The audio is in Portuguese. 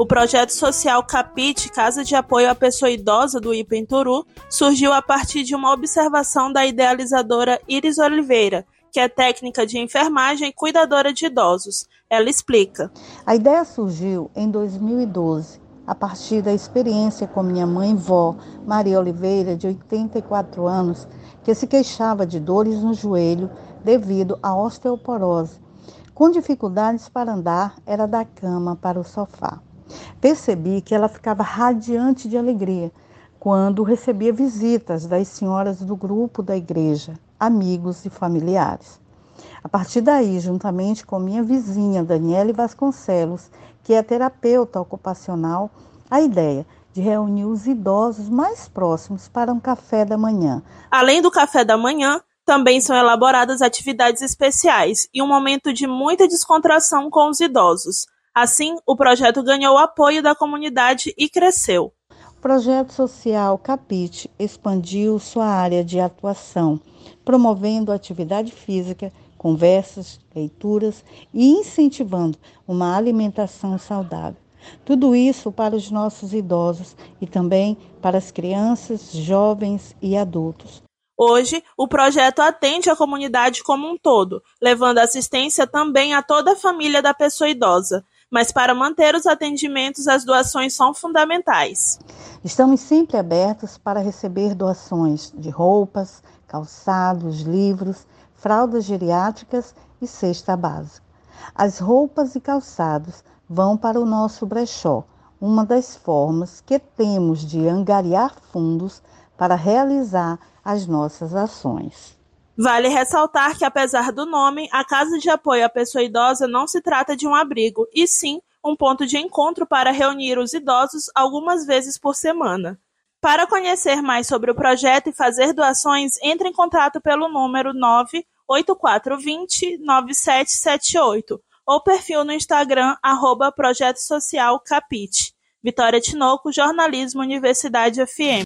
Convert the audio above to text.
O projeto social Capite, Casa de Apoio à Pessoa Idosa do Ipenturu, surgiu a partir de uma observação da idealizadora Iris Oliveira, que é técnica de enfermagem e cuidadora de idosos. Ela explica. A ideia surgiu em 2012, a partir da experiência com minha mãe vó, Maria Oliveira, de 84 anos, que se queixava de dores no joelho devido à osteoporose. Com dificuldades para andar, era da cama para o sofá. Percebi que ela ficava radiante de alegria quando recebia visitas das senhoras do grupo da igreja, amigos e familiares. A partir daí, juntamente com minha vizinha Daniele Vasconcelos, que é terapeuta ocupacional, a ideia de reunir os idosos mais próximos para um café da manhã. Além do café da manhã, também são elaboradas atividades especiais e um momento de muita descontração com os idosos. Assim, o projeto ganhou apoio da comunidade e cresceu. O projeto social Capite expandiu sua área de atuação, promovendo atividade física, conversas, leituras e incentivando uma alimentação saudável. Tudo isso para os nossos idosos e também para as crianças, jovens e adultos. Hoje, o projeto atende a comunidade como um todo, levando assistência também a toda a família da pessoa idosa, mas para manter os atendimentos, as doações são fundamentais. Estamos sempre abertos para receber doações de roupas, calçados, livros, fraldas geriátricas e cesta básica. As roupas e calçados vão para o nosso brechó, uma das formas que temos de angariar fundos para realizar as nossas ações. Vale ressaltar que, apesar do nome, a Casa de Apoio à Pessoa Idosa não se trata de um abrigo, e sim um ponto de encontro para reunir os idosos algumas vezes por semana. Para conhecer mais sobre o projeto e fazer doações, entre em contato pelo número 98420 9778 ou perfil no Instagram arroba Projeto Social Capite. Vitória Tinoco, Jornalismo Universidade FM.